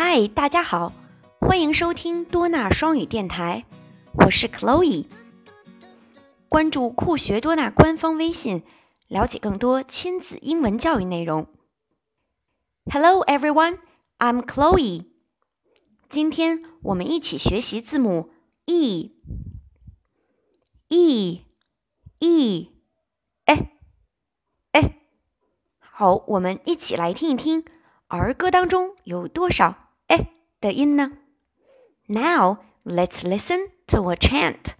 嗨，大家好，欢迎收听多纳双语电台，我是 Chloe。关注酷学多纳官方微信，了解更多亲子英文教育内容。Hello everyone, I'm Chloe。今天我们一起学习字母 e e e。哎哎，好，我们一起来听一听。儿歌当中有多少“ 哎”的音呢？Now let's listen to a chant.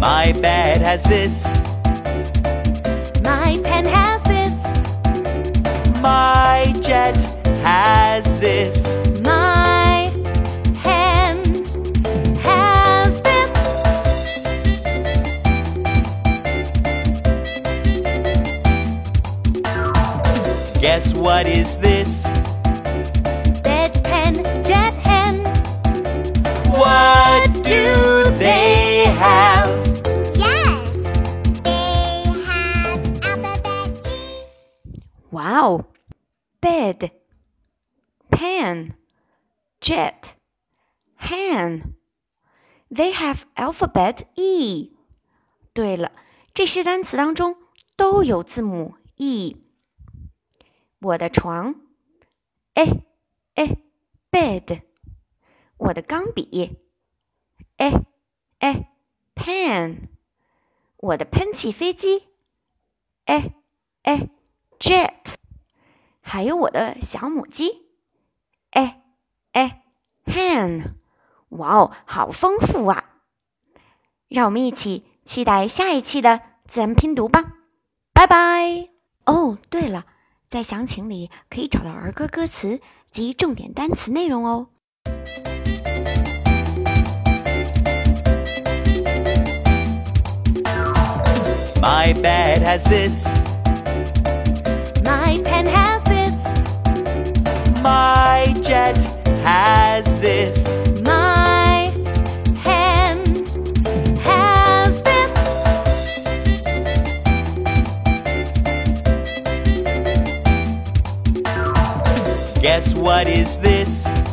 My bed has this. My pen has this. My Guess what is this? Bedpan, jet hen. What do they have? Yes, they have alphabet E. Wow. Bed, pen, jet, hen. They have alphabet E. 对了，这些单词当中都有字母 E。 我的床，哎哎，bed。我的钢笔，哎哎，pen。我的喷气飞机，哎哎，jet。还有我的小母鸡，哎哎，hen。哇哦，好丰富啊！让我们一起期待下一期的自然拼读吧。拜拜。哦，对了。在详情里可以找到儿歌歌词及重点单词内容哦。My bed has this. My pen has this. My jet has this. Guess what is this?